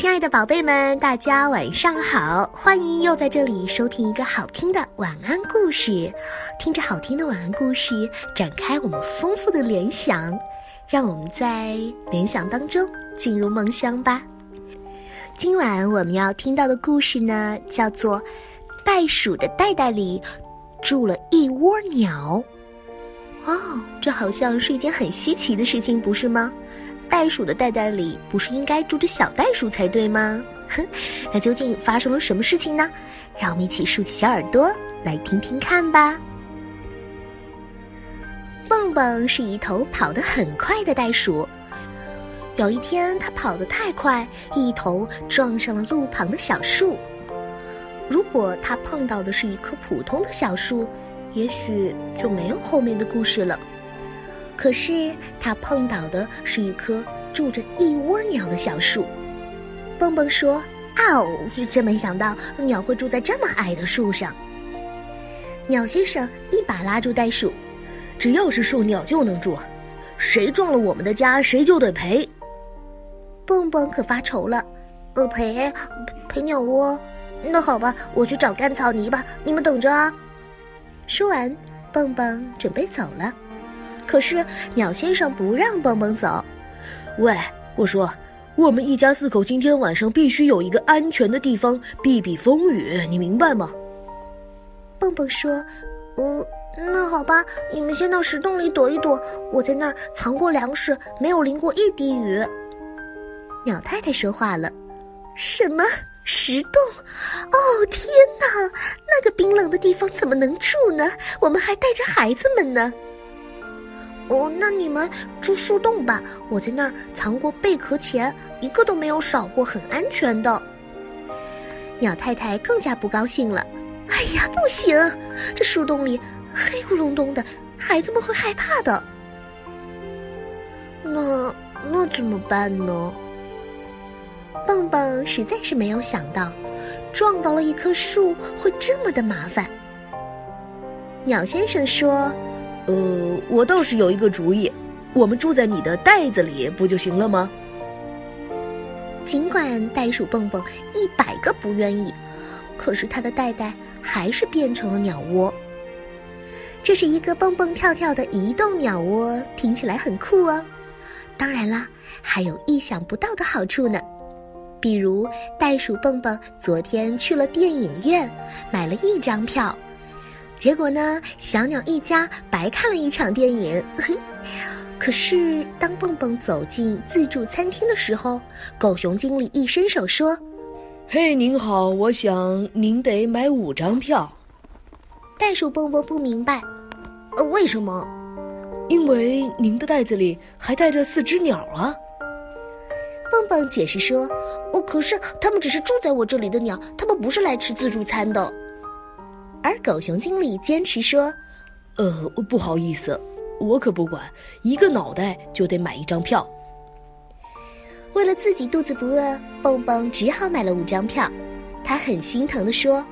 亲爱的宝贝们，大家晚上好！欢迎又在这里收听一个好听的晚安故事。听着好听的晚安故事，展开我们丰富的联想，让我们在联想当中进入梦乡吧。今晚我们要听到的故事呢，叫做《袋鼠的袋袋里住了一窝鸟》。哦，这好像是一件很稀奇的事情，不是吗？袋鼠的袋袋里不是应该住着小袋鼠才对吗？哼，那究竟发生了什么事情呢？让我们一起竖起小耳朵来听听看吧。蹦蹦是一头跑得很快的袋鼠。有一天，它跑得太快，一头撞上了路旁的小树。如果它碰到的是一棵普通的小树，也许就没有后面的故事了。可是他碰到的是一棵住着一窝鸟的小树，蹦蹦说：“哦，真没想到鸟会住在这么矮的树上。”鸟先生一把拉住袋鼠：“只要是树，鸟就能住，谁撞了我们的家，谁就得赔。”蹦蹦可发愁了：“呃，赔赔鸟窝？那好吧，我去找干草泥吧，你们等着啊。”说完，蹦蹦准备走了。可是鸟先生不让蹦蹦走。喂，我说，我们一家四口今天晚上必须有一个安全的地方避避风雨，你明白吗？蹦蹦说：“嗯，那好吧，你们先到石洞里躲一躲，我在那儿藏过粮食，没有淋过一滴雨。”鸟太太说话了：“什么石洞？哦，天哪！那个冰冷的地方怎么能住呢？我们还带着孩子们呢。”哦，那你们住树洞吧，我在那儿藏过贝壳钱，一个都没有少过，很安全的。鸟太太更加不高兴了，哎呀，不行，这树洞里黑咕隆咚的，孩子们会害怕的。那那怎么办呢？蹦蹦实在是没有想到，撞到了一棵树会这么的麻烦。鸟先生说。呃，我倒是有一个主意，我们住在你的袋子里不就行了吗？尽管袋鼠蹦蹦一百个不愿意，可是它的袋袋还是变成了鸟窝。这是一个蹦蹦跳跳的移动鸟窝，听起来很酷哦。当然啦，还有意想不到的好处呢，比如袋鼠蹦蹦昨天去了电影院，买了一张票。结果呢，小鸟一家白看了一场电影。可是，当蹦蹦走进自助餐厅的时候，狗熊经理一伸手说：“嘿，您好，我想您得买五张票。”袋鼠蹦蹦不明白，呃，为什么？因为您的袋子里还带着四只鸟啊。蹦蹦解释说：“哦，可是它们只是住在我这里的鸟，它们不是来吃自助餐的。”而狗熊经理坚持说：“呃，不好意思，我可不管，一个脑袋就得买一张票。”为了自己肚子不饿，蹦蹦只好买了五张票。他很心疼地说：“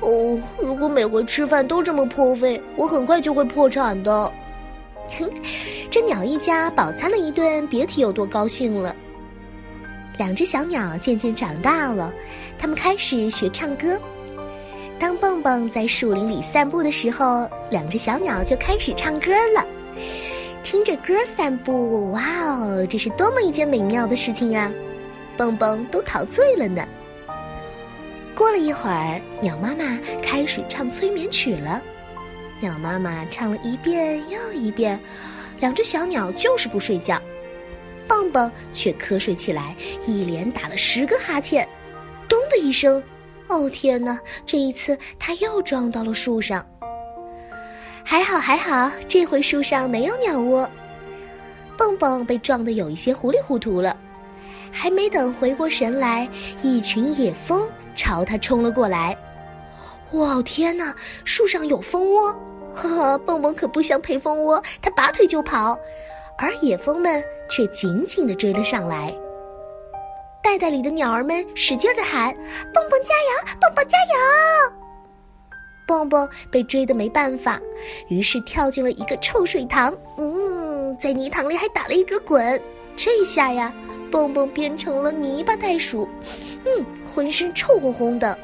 哦，如果每回吃饭都这么破费，我很快就会破产的。”哼，这鸟一家饱餐了一顿，别提有多高兴了。两只小鸟渐渐长大了，它们开始学唱歌。当蹦蹦在树林里散步的时候，两只小鸟就开始唱歌了。听着歌散步，哇哦，这是多么一件美妙的事情呀！蹦蹦都陶醉了呢。过了一会儿，鸟妈妈开始唱催眠曲了。鸟妈妈唱了一遍又一遍，两只小鸟就是不睡觉。蹦蹦却瞌睡起来，一连打了十个哈欠。咚的一声。哦天哪！这一次他又撞到了树上。还好还好，这回树上没有鸟窝。蹦蹦被撞得有一些糊里糊涂了，还没等回过神来，一群野蜂朝他冲了过来。哇天哪！树上有蜂窝！呵呵，蹦蹦可不想陪蜂窝，他拔腿就跑，而野蜂们却紧紧地追了上来。袋袋里的鸟儿们使劲的喊：“蹦蹦加油，蹦蹦加油！”蹦蹦被追得没办法，于是跳进了一个臭水塘。嗯，在泥塘里还打了一个滚。这下呀，蹦蹦变成了泥巴袋鼠，嗯，浑身臭烘烘的。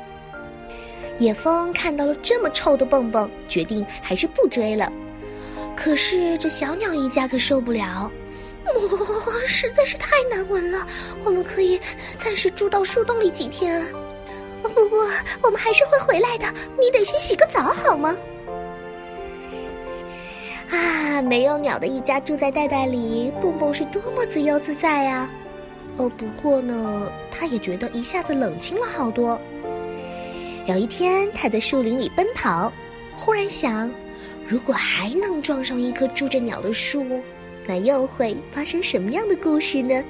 野蜂看到了这么臭的蹦蹦，决定还是不追了。可是这小鸟一家可受不了，哦，实在是太难闻了。我们可以暂时住到树洞里几天，不过我们还是会回来的。你得先洗个澡好吗？啊，没有鸟的一家住在袋袋里，蹦蹦是多么自由自在呀！哦，不过呢，他也觉得一下子冷清了好多。有一天，他在树林里奔跑，忽然想：如果还能撞上一棵住着鸟的树，那又会发生什么样的故事呢？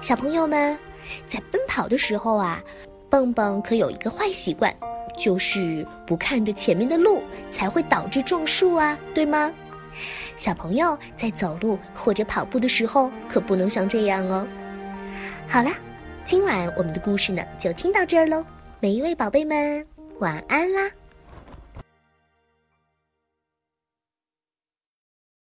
小朋友们，在奔跑的时候啊，蹦蹦可有一个坏习惯，就是不看着前面的路，才会导致撞树啊，对吗？小朋友在走路或者跑步的时候，可不能像这样哦。好了，今晚我们的故事呢，就听到这儿喽。每一位宝贝们，晚安啦！